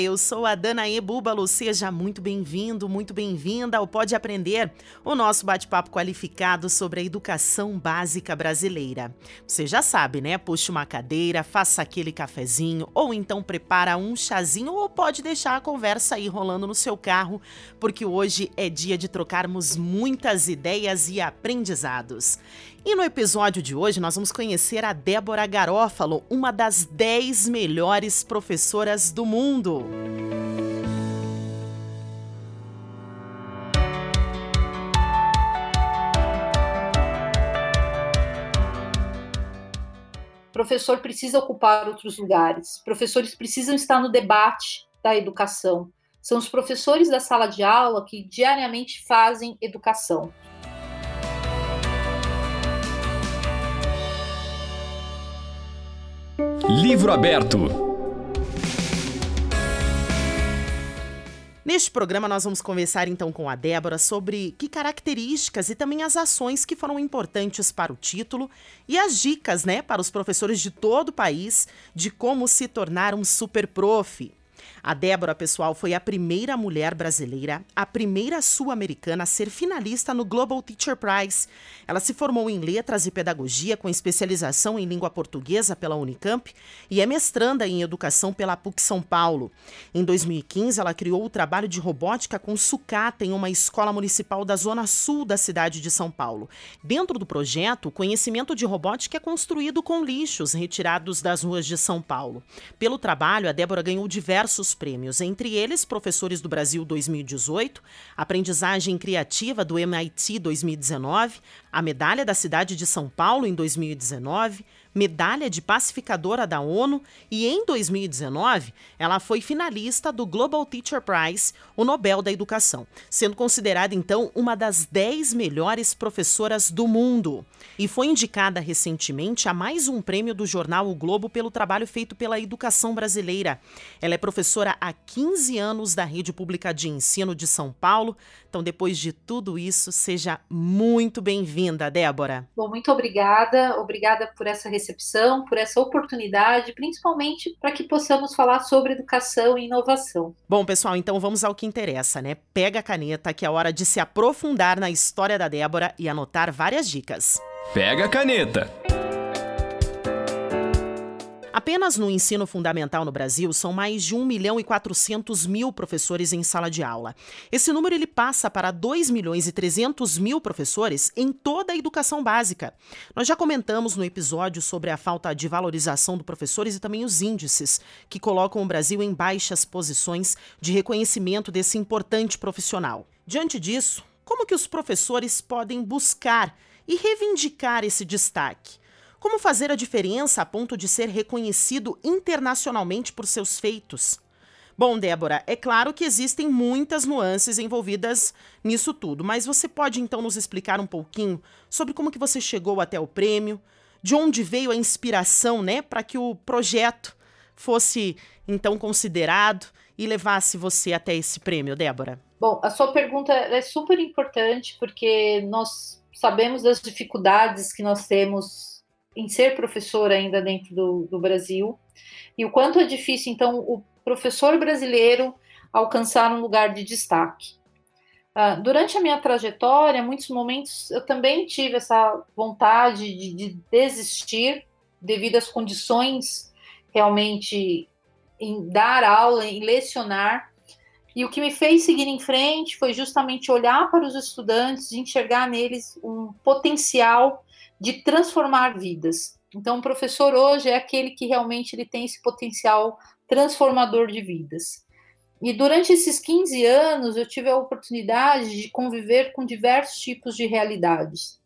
Eu sou a Danae Búbalo. Seja muito bem-vindo, muito bem-vinda ao Pode Aprender, o nosso bate-papo qualificado sobre a educação básica brasileira. Você já sabe, né? Puxe uma cadeira, faça aquele cafezinho, ou então prepara um chazinho, ou pode deixar a conversa aí rolando no seu carro, porque hoje é dia de trocarmos muitas ideias e aprendizados. E no episódio de hoje nós vamos conhecer a Débora Garófalo, uma das 10 melhores professoras do mundo. Professor precisa ocupar outros lugares. Professores precisam estar no debate da educação. São os professores da sala de aula que diariamente fazem educação. Livro aberto. Neste programa, nós vamos conversar então com a Débora sobre que características e também as ações que foram importantes para o título e as dicas, né, para os professores de todo o país de como se tornar um super prof. A Débora, pessoal, foi a primeira mulher brasileira, a primeira sul-americana a ser finalista no Global Teacher Prize. Ela se formou em Letras e Pedagogia com especialização em língua portuguesa pela Unicamp e é mestranda em Educação pela PUC São Paulo. Em 2015, ela criou o trabalho de robótica com sucata em uma escola municipal da zona sul da cidade de São Paulo. Dentro do projeto, o conhecimento de robótica é construído com lixos retirados das ruas de São Paulo. Pelo trabalho, a Débora ganhou diversos prêmios, entre eles Professores do Brasil 2018, Aprendizagem Criativa do MIT 2019, a Medalha da Cidade de São Paulo em 2019, medalha de pacificadora da ONU e em 2019 ela foi finalista do Global Teacher Prize, o Nobel da Educação, sendo considerada então uma das 10 melhores professoras do mundo. E foi indicada recentemente a mais um prêmio do jornal O Globo pelo trabalho feito pela educação brasileira. Ela é professora há 15 anos da Rede Pública de Ensino de São Paulo. Então, depois de tudo isso, seja muito bem-vinda, Débora. Bom, muito obrigada. Obrigada por essa recepção, por essa oportunidade, principalmente para que possamos falar sobre educação e inovação. Bom, pessoal, então vamos ao que interessa, né? Pega a caneta, que é hora de se aprofundar na história da Débora e anotar várias dicas. Pega a caneta! Apenas no ensino fundamental no Brasil são mais de 1 milhão e 400 mil professores em sala de aula. Esse número ele passa para 2 milhões e 300 mil professores em toda a educação básica. Nós já comentamos no episódio sobre a falta de valorização dos professores e também os índices que colocam o Brasil em baixas posições de reconhecimento desse importante profissional. Diante disso, como que os professores podem buscar e reivindicar esse destaque? Como fazer a diferença a ponto de ser reconhecido internacionalmente por seus feitos? Bom, Débora, é claro que existem muitas nuances envolvidas nisso tudo, mas você pode então nos explicar um pouquinho sobre como que você chegou até o prêmio, de onde veio a inspiração, né, para que o projeto fosse então considerado e levasse você até esse prêmio, Débora? Bom, a sua pergunta é super importante porque nós sabemos das dificuldades que nós temos em ser professor ainda dentro do, do Brasil, e o quanto é difícil, então, o professor brasileiro alcançar um lugar de destaque. Uh, durante a minha trajetória, muitos momentos eu também tive essa vontade de, de desistir devido às condições realmente em dar aula, em lecionar. E o que me fez seguir em frente foi justamente olhar para os estudantes e enxergar neles um potencial de transformar vidas. Então, o professor hoje é aquele que realmente ele tem esse potencial transformador de vidas. E durante esses 15 anos, eu tive a oportunidade de conviver com diversos tipos de realidades.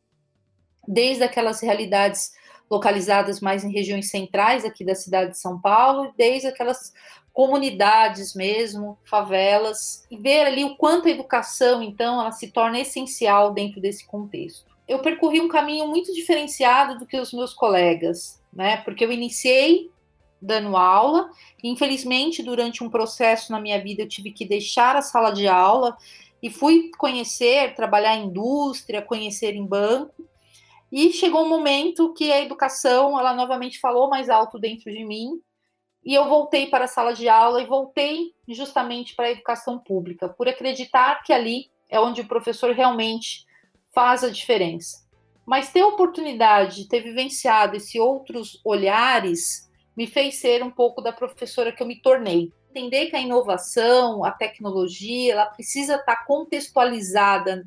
Desde aquelas realidades localizadas mais em regiões centrais aqui da cidade de São Paulo, desde aquelas comunidades mesmo, favelas, e ver ali o quanto a educação, então, ela se torna essencial dentro desse contexto. Eu percorri um caminho muito diferenciado do que os meus colegas, né? Porque eu iniciei dando aula, infelizmente durante um processo na minha vida eu tive que deixar a sala de aula e fui conhecer, trabalhar em indústria, conhecer em banco. E chegou um momento que a educação, ela novamente falou mais alto dentro de mim, e eu voltei para a sala de aula e voltei justamente para a educação pública, por acreditar que ali é onde o professor realmente faz a diferença. Mas ter a oportunidade de ter vivenciado esses outros olhares me fez ser um pouco da professora que eu me tornei. Entender que a inovação, a tecnologia, ela precisa estar contextualizada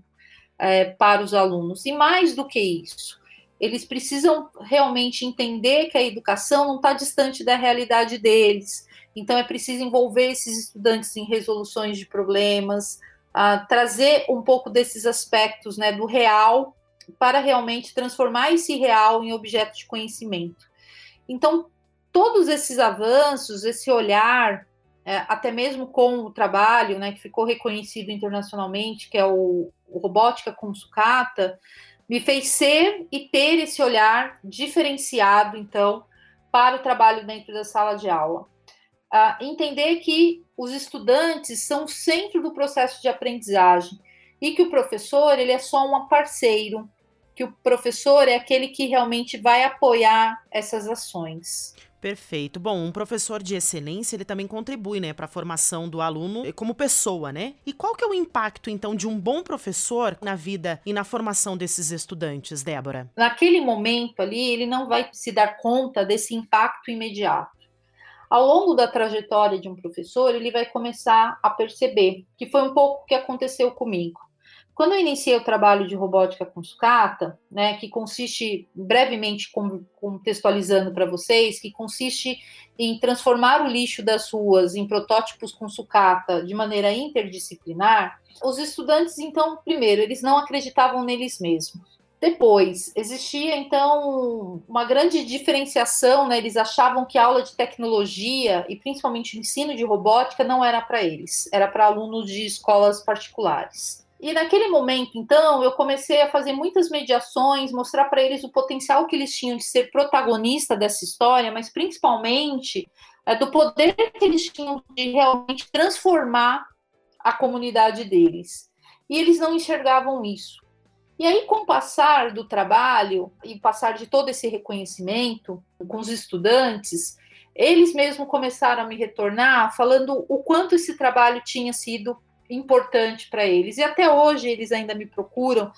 é, para os alunos. E mais do que isso, eles precisam realmente entender que a educação não está distante da realidade deles. Então, é preciso envolver esses estudantes em resoluções de problemas, trazer um pouco desses aspectos né, do real para realmente transformar esse real em objeto de conhecimento. Então, todos esses avanços, esse olhar, é, até mesmo com o trabalho né, que ficou reconhecido internacionalmente, que é o, o Robótica com Sucata, me fez ser e ter esse olhar diferenciado, então, para o trabalho dentro da sala de aula. Uh, entender que os estudantes são o centro do processo de aprendizagem e que o professor ele é só um parceiro, que o professor é aquele que realmente vai apoiar essas ações. Perfeito. Bom, um professor de excelência, ele também contribui, né, para a formação do aluno como pessoa, né? E qual que é o impacto então de um bom professor na vida e na formação desses estudantes, Débora? Naquele momento ali, ele não vai se dar conta desse impacto imediato. Ao longo da trajetória de um professor, ele vai começar a perceber, que foi um pouco o que aconteceu comigo. Quando eu iniciei o trabalho de robótica com sucata, né, que consiste, brevemente contextualizando para vocês, que consiste em transformar o lixo das ruas em protótipos com sucata de maneira interdisciplinar, os estudantes, então, primeiro, eles não acreditavam neles mesmos. Depois, existia então uma grande diferenciação, né? Eles achavam que a aula de tecnologia e principalmente o ensino de robótica não era para eles, era para alunos de escolas particulares. E naquele momento, então, eu comecei a fazer muitas mediações, mostrar para eles o potencial que eles tinham de ser protagonista dessa história, mas principalmente é, do poder que eles tinham de realmente transformar a comunidade deles. E eles não enxergavam isso. E aí, com o passar do trabalho e passar de todo esse reconhecimento com os estudantes, eles mesmos começaram a me retornar falando o quanto esse trabalho tinha sido importante para eles. E até hoje eles ainda me procuram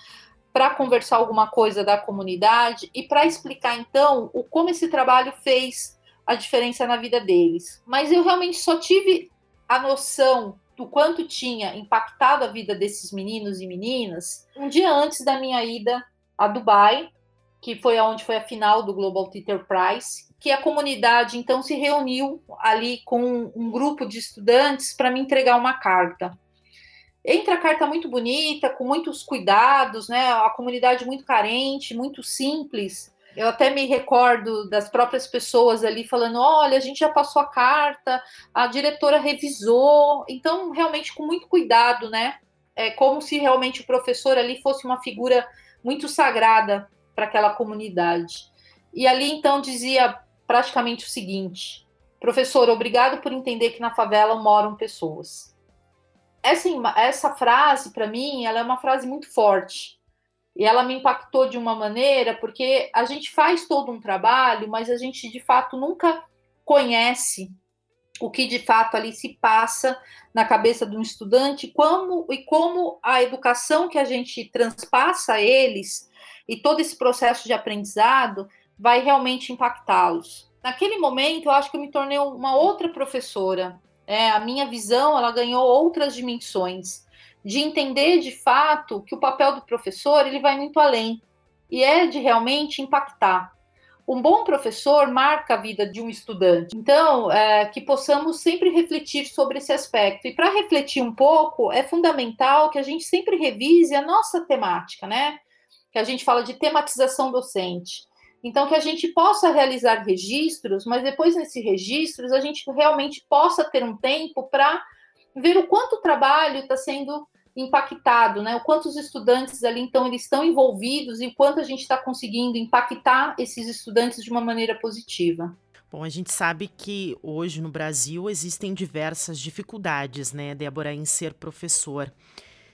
para conversar alguma coisa da comunidade e para explicar então o como esse trabalho fez a diferença na vida deles. Mas eu realmente só tive a noção do quanto tinha impactado a vida desses meninos e meninas um dia antes da minha ida a Dubai, que foi onde foi a final do Global Teacher Prize, que a comunidade então se reuniu ali com um grupo de estudantes para me entregar uma carta. Entra a carta muito bonita, com muitos cuidados, né? A comunidade muito carente, muito simples. Eu até me recordo das próprias pessoas ali falando: olha, a gente já passou a carta, a diretora revisou. Então, realmente, com muito cuidado, né? É como se realmente o professor ali fosse uma figura muito sagrada para aquela comunidade. E ali, então, dizia praticamente o seguinte: professor, obrigado por entender que na favela moram pessoas essa, essa frase, para mim, ela é uma frase muito forte. E ela me impactou de uma maneira, porque a gente faz todo um trabalho, mas a gente, de fato, nunca conhece o que de fato ali se passa na cabeça de um estudante, como e como a educação que a gente transpassa a eles e todo esse processo de aprendizado vai realmente impactá-los. Naquele momento, eu acho que eu me tornei uma outra professora, é, a minha visão ela ganhou outras dimensões de entender de fato que o papel do professor ele vai muito além e é de realmente impactar. Um bom professor marca a vida de um estudante. Então, é, que possamos sempre refletir sobre esse aspecto. E para refletir um pouco, é fundamental que a gente sempre revise a nossa temática, né? Que a gente fala de tematização docente. Então, que a gente possa realizar registros, mas depois nesses registros a gente realmente possa ter um tempo para ver o quanto o trabalho está sendo impactado, né? O quanto os estudantes ali então eles estão envolvidos e o quanto a gente está conseguindo impactar esses estudantes de uma maneira positiva. Bom, a gente sabe que hoje no Brasil existem diversas dificuldades, né, Débora, em ser professor.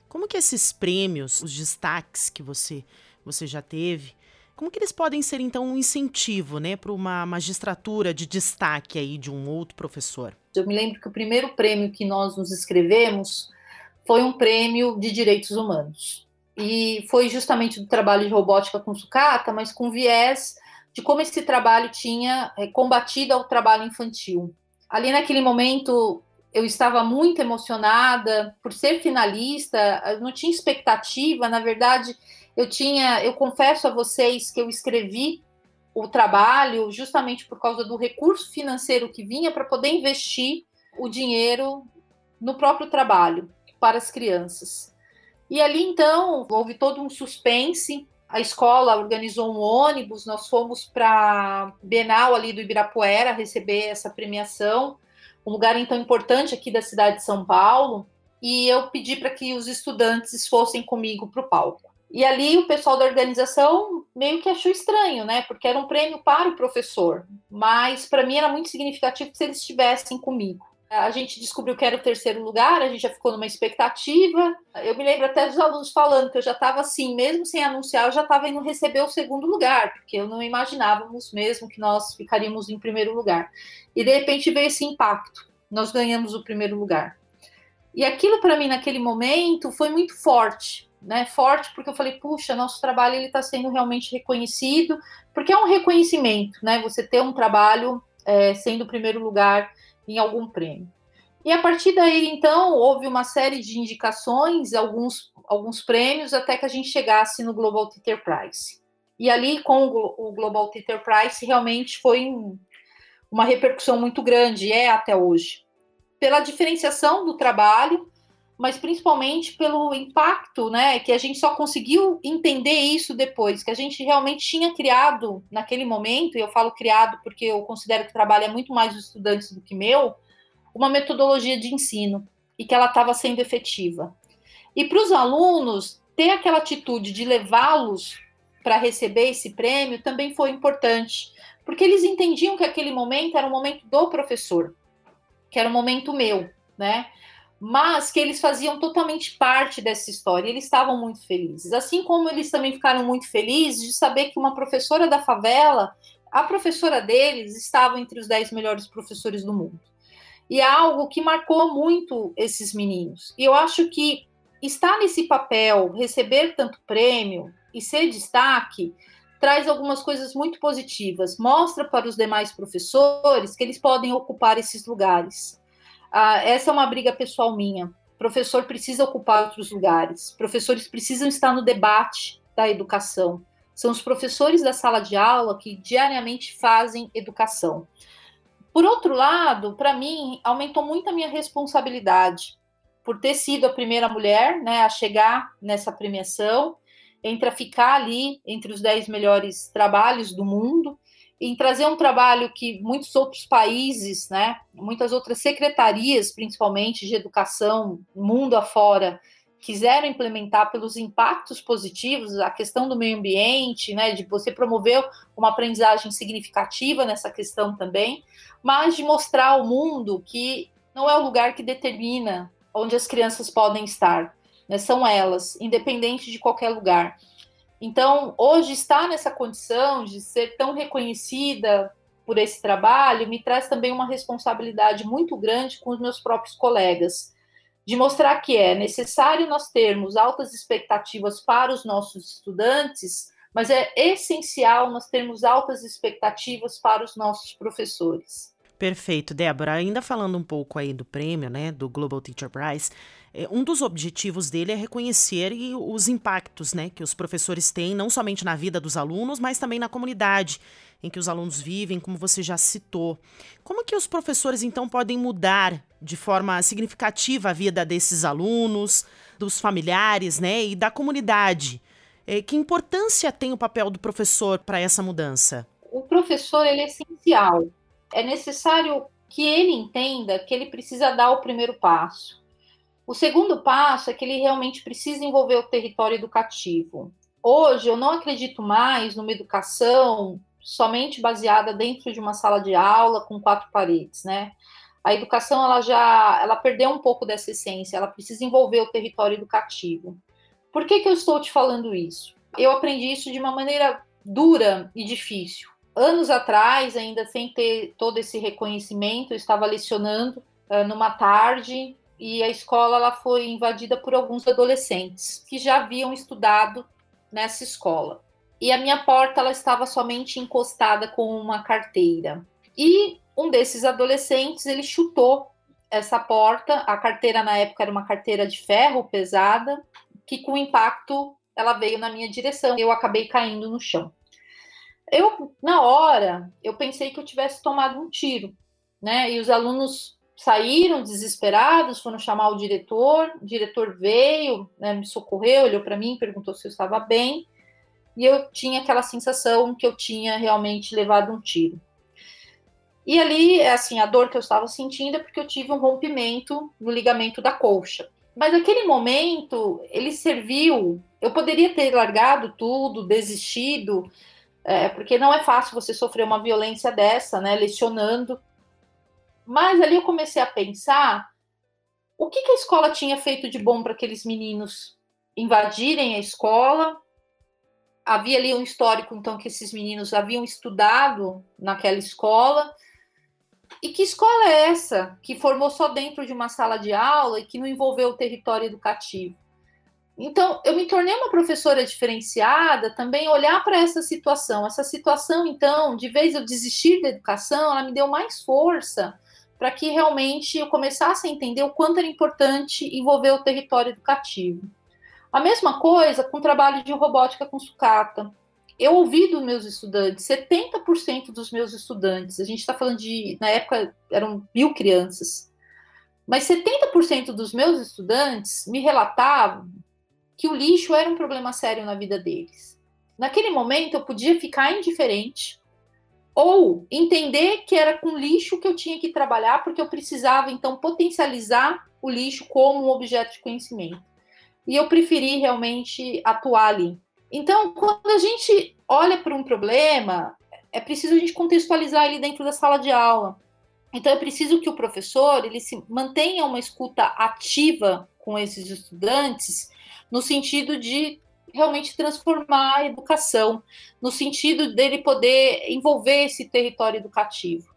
Como que esses prêmios, os destaques que você, você já teve, como que eles podem ser então um incentivo, né, para uma magistratura de destaque aí de um outro professor? Eu me lembro que o primeiro prêmio que nós nos inscrevemos foi um prêmio de direitos humanos. E foi justamente do trabalho de robótica com sucata, mas com viés de como esse trabalho tinha é, combatido ao trabalho infantil. Ali naquele momento eu estava muito emocionada por ser finalista, eu não tinha expectativa, na verdade, eu tinha, eu confesso a vocês que eu escrevi o trabalho justamente por causa do recurso financeiro que vinha para poder investir o dinheiro no próprio trabalho para as crianças. E ali então houve todo um suspense. A escola organizou um ônibus, nós fomos para Bienal ali do Ibirapuera receber essa premiação, um lugar então importante aqui da cidade de São Paulo, e eu pedi para que os estudantes fossem comigo para o palco. E ali o pessoal da organização meio que achou estranho, né? Porque era um prêmio para o professor, mas para mim era muito significativo que eles estivessem comigo. A gente descobriu que era o terceiro lugar, a gente já ficou numa expectativa. Eu me lembro até dos alunos falando que eu já estava assim, mesmo sem anunciar, eu já estava indo receber o segundo lugar, porque eu não imaginávamos mesmo que nós ficaríamos em primeiro lugar. E de repente veio esse impacto, nós ganhamos o primeiro lugar. E aquilo para mim naquele momento foi muito forte, né? Forte porque eu falei, puxa, nosso trabalho ele está sendo realmente reconhecido, porque é um reconhecimento, né? Você ter um trabalho é, sendo o primeiro lugar em algum prêmio. E a partir daí, então, houve uma série de indicações, alguns, alguns prêmios, até que a gente chegasse no Global Teacher Prize. E ali, com o Global Teacher Prize, realmente foi um, uma repercussão muito grande, é até hoje. Pela diferenciação do trabalho, mas principalmente pelo impacto, né, que a gente só conseguiu entender isso depois, que a gente realmente tinha criado naquele momento, e eu falo criado porque eu considero que o trabalho é muito mais dos estudantes do que meu, uma metodologia de ensino e que ela estava sendo efetiva. E para os alunos ter aquela atitude de levá-los para receber esse prêmio também foi importante, porque eles entendiam que aquele momento era um momento do professor, que era um momento meu, né? Mas que eles faziam totalmente parte dessa história. Eles estavam muito felizes, assim como eles também ficaram muito felizes de saber que uma professora da favela, a professora deles, estava entre os dez melhores professores do mundo. E é algo que marcou muito esses meninos. E eu acho que estar nesse papel, receber tanto prêmio e ser destaque, traz algumas coisas muito positivas. Mostra para os demais professores que eles podem ocupar esses lugares ah, essa é uma briga pessoal minha. Professor precisa ocupar outros lugares. Professores precisam estar no debate da educação. São os professores da sala de aula que diariamente fazem educação. Por outro lado, para mim, aumentou muito a minha responsabilidade por ter sido a primeira mulher né, a chegar nessa premiação, entre a ficar ali entre os dez melhores trabalhos do mundo em trazer um trabalho que muitos outros países, né, muitas outras secretarias, principalmente de educação, mundo afora, quiseram implementar pelos impactos positivos, a questão do meio ambiente, né, de você promover uma aprendizagem significativa nessa questão também, mas de mostrar ao mundo que não é o lugar que determina onde as crianças podem estar, né, são elas, independente de qualquer lugar. Então, hoje estar nessa condição de ser tão reconhecida por esse trabalho me traz também uma responsabilidade muito grande com os meus próprios colegas, de mostrar que é necessário nós termos altas expectativas para os nossos estudantes, mas é essencial nós termos altas expectativas para os nossos professores. Perfeito, Débora. Ainda falando um pouco aí do prêmio, né, do Global Teacher Prize, um dos objetivos dele é reconhecer os impactos, né, que os professores têm, não somente na vida dos alunos, mas também na comunidade em que os alunos vivem, como você já citou. Como que os professores então podem mudar de forma significativa a vida desses alunos, dos familiares, né, e da comunidade? É, que importância tem o papel do professor para essa mudança? O professor ele é essencial é necessário que ele entenda que ele precisa dar o primeiro passo. O segundo passo é que ele realmente precisa envolver o território educativo. Hoje, eu não acredito mais numa educação somente baseada dentro de uma sala de aula com quatro paredes, né? A educação ela já ela perdeu um pouco dessa essência, ela precisa envolver o território educativo. Por que, que eu estou te falando isso? Eu aprendi isso de uma maneira dura e difícil. Anos atrás, ainda sem ter todo esse reconhecimento, eu estava lecionando uh, numa tarde e a escola ela foi invadida por alguns adolescentes que já haviam estudado nessa escola. E a minha porta ela estava somente encostada com uma carteira. E um desses adolescentes ele chutou essa porta. A carteira na época era uma carteira de ferro pesada, que com impacto ela veio na minha direção. Eu acabei caindo no chão. Eu na hora eu pensei que eu tivesse tomado um tiro, né? E os alunos saíram desesperados, foram chamar o diretor. O diretor veio, né, me socorreu, olhou para mim, perguntou se eu estava bem. E eu tinha aquela sensação que eu tinha realmente levado um tiro. E ali, assim, a dor que eu estava sentindo é porque eu tive um rompimento no ligamento da colcha. Mas aquele momento, ele serviu. Eu poderia ter largado tudo, desistido, é, porque não é fácil você sofrer uma violência dessa, né? Lecionando. Mas ali eu comecei a pensar o que, que a escola tinha feito de bom para aqueles meninos invadirem a escola. Havia ali um histórico, então, que esses meninos haviam estudado naquela escola e que escola é essa que formou só dentro de uma sala de aula e que não envolveu o território educativo? Então, eu me tornei uma professora diferenciada também olhar para essa situação. Essa situação, então, de vez eu desistir da educação, ela me deu mais força para que realmente eu começasse a entender o quanto era importante envolver o território educativo. A mesma coisa com o trabalho de robótica com sucata eu ouvi dos meus estudantes, 70% dos meus estudantes, a gente está falando de, na época eram mil crianças, mas 70% dos meus estudantes me relatavam que o lixo era um problema sério na vida deles. Naquele momento eu podia ficar indiferente ou entender que era com lixo que eu tinha que trabalhar, porque eu precisava então potencializar o lixo como um objeto de conhecimento. E eu preferi realmente atuar ali. Então, quando a gente olha para um problema, é preciso a gente contextualizar ele dentro da sala de aula. Então, é preciso que o professor ele se mantenha uma escuta ativa com esses estudantes, no sentido de realmente transformar a educação, no sentido dele poder envolver esse território educativo.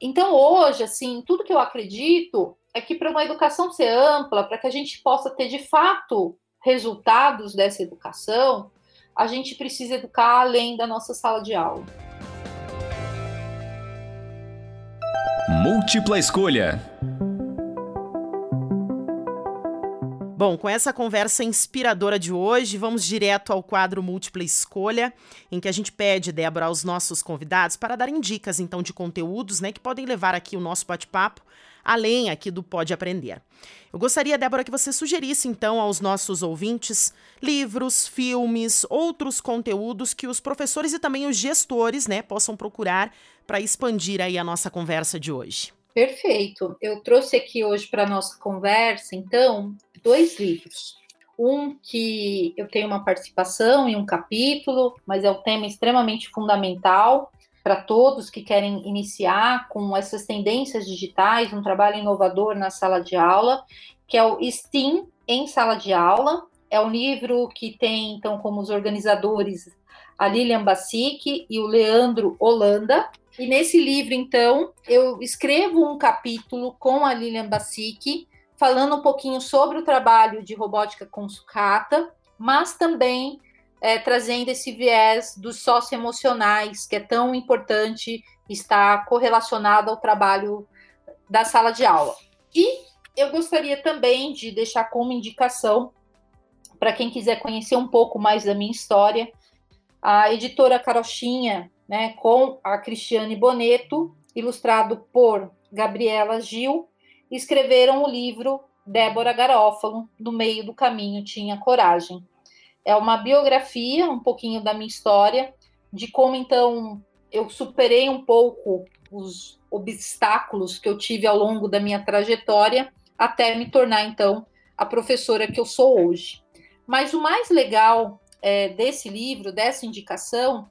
Então, hoje, assim, tudo que eu acredito é que para uma educação ser ampla, para que a gente possa ter de fato resultados dessa educação, a gente precisa educar além da nossa sala de aula. Múltipla escolha. Bom, com essa conversa inspiradora de hoje, vamos direto ao quadro Múltipla Escolha, em que a gente pede, Débora, aos nossos convidados para darem dicas, então, de conteúdos, né, que podem levar aqui o nosso bate-papo além aqui do Pode Aprender. Eu gostaria, Débora, que você sugerisse então aos nossos ouvintes livros, filmes, outros conteúdos que os professores e também os gestores, né, possam procurar para expandir aí a nossa conversa de hoje. Perfeito. Eu trouxe aqui hoje para nossa conversa, então, dois livros. Um que eu tenho uma participação em um capítulo, mas é um tema extremamente fundamental, para todos que querem iniciar com essas tendências digitais, um trabalho inovador na sala de aula, que é o STEAM em sala de aula. É um livro que tem, então, como os organizadores a Lilian Bassic e o Leandro Holanda. E nesse livro, então, eu escrevo um capítulo com a Lilian Bassic, falando um pouquinho sobre o trabalho de robótica com sucata, mas também é, trazendo esse viés dos socioemocionais, que é tão importante estar correlacionado ao trabalho da sala de aula. E eu gostaria também de deixar como indicação, para quem quiser conhecer um pouco mais da minha história, a editora Carochinha, né, com a Cristiane Boneto, ilustrado por Gabriela Gil, escreveram o livro Débora Garófalo, No Meio do Caminho Tinha Coragem é uma biografia, um pouquinho da minha história, de como então eu superei um pouco os obstáculos que eu tive ao longo da minha trajetória até me tornar então a professora que eu sou hoje. Mas o mais legal é, desse livro, dessa indicação,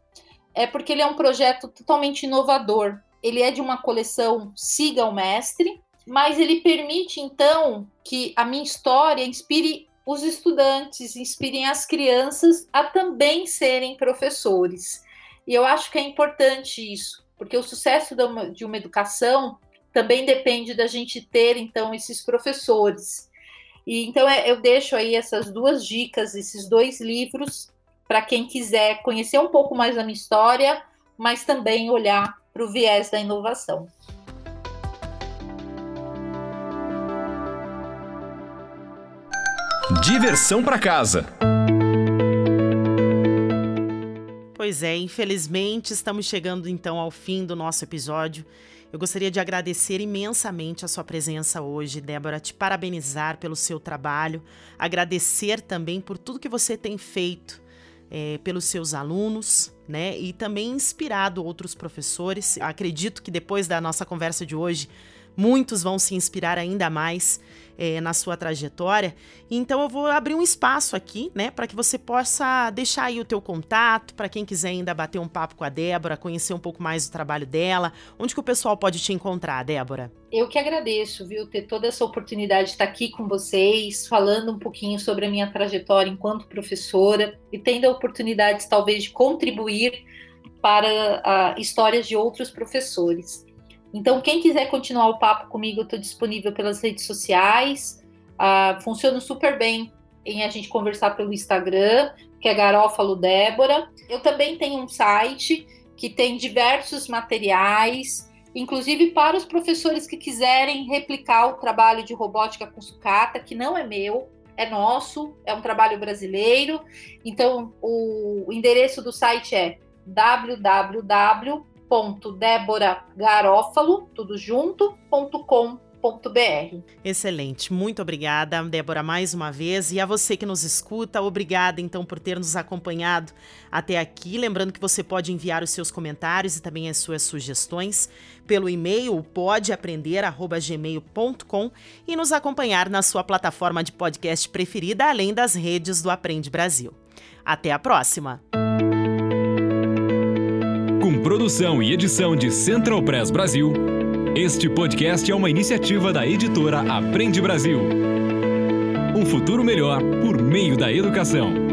é porque ele é um projeto totalmente inovador. Ele é de uma coleção Siga o Mestre, mas ele permite, então, que a minha história inspire os estudantes, inspirem as crianças a também serem professores. E eu acho que é importante isso, porque o sucesso de uma educação também depende da gente ter, então, esses professores. E então é, eu deixo aí essas duas dicas, esses dois livros, para quem quiser conhecer um pouco mais da minha história, mas também olhar para o viés da inovação. Diversão para casa. Pois é, infelizmente estamos chegando então ao fim do nosso episódio. Eu gostaria de agradecer imensamente a sua presença hoje, Débora, te parabenizar pelo seu trabalho, agradecer também por tudo que você tem feito é, pelos seus alunos, né? E também inspirado outros professores. Acredito que depois da nossa conversa de hoje, muitos vão se inspirar ainda mais é, na sua trajetória. Então eu vou abrir um espaço aqui, né, para que você possa deixar aí o teu contato, para quem quiser ainda bater um papo com a Débora, conhecer um pouco mais do trabalho dela. Onde que o pessoal pode te encontrar, Débora? Eu que agradeço, viu, ter toda essa oportunidade de estar aqui com vocês, falando um pouquinho sobre a minha trajetória enquanto professora e tendo a oportunidade, talvez, de contribuir para uh, histórias de outros professores. Então, quem quiser continuar o papo comigo, eu estou disponível pelas redes sociais. Uh, funciona super bem em a gente conversar pelo Instagram, que é Garófalo Débora. Eu também tenho um site que tem diversos materiais, inclusive para os professores que quiserem replicar o trabalho de robótica com sucata, que não é meu, é nosso, é um trabalho brasileiro. Então, o endereço do site é www www.deboragarófalo, tudo junto, Excelente, muito obrigada, Débora, mais uma vez. E a você que nos escuta, obrigada então por ter nos acompanhado até aqui. Lembrando que você pode enviar os seus comentários e também as suas sugestões pelo e-mail podeaprender@gmail.com e nos acompanhar na sua plataforma de podcast preferida, além das redes do Aprende Brasil. Até a próxima! Produção e edição de Central Press Brasil, este podcast é uma iniciativa da editora Aprende Brasil. Um futuro melhor por meio da educação.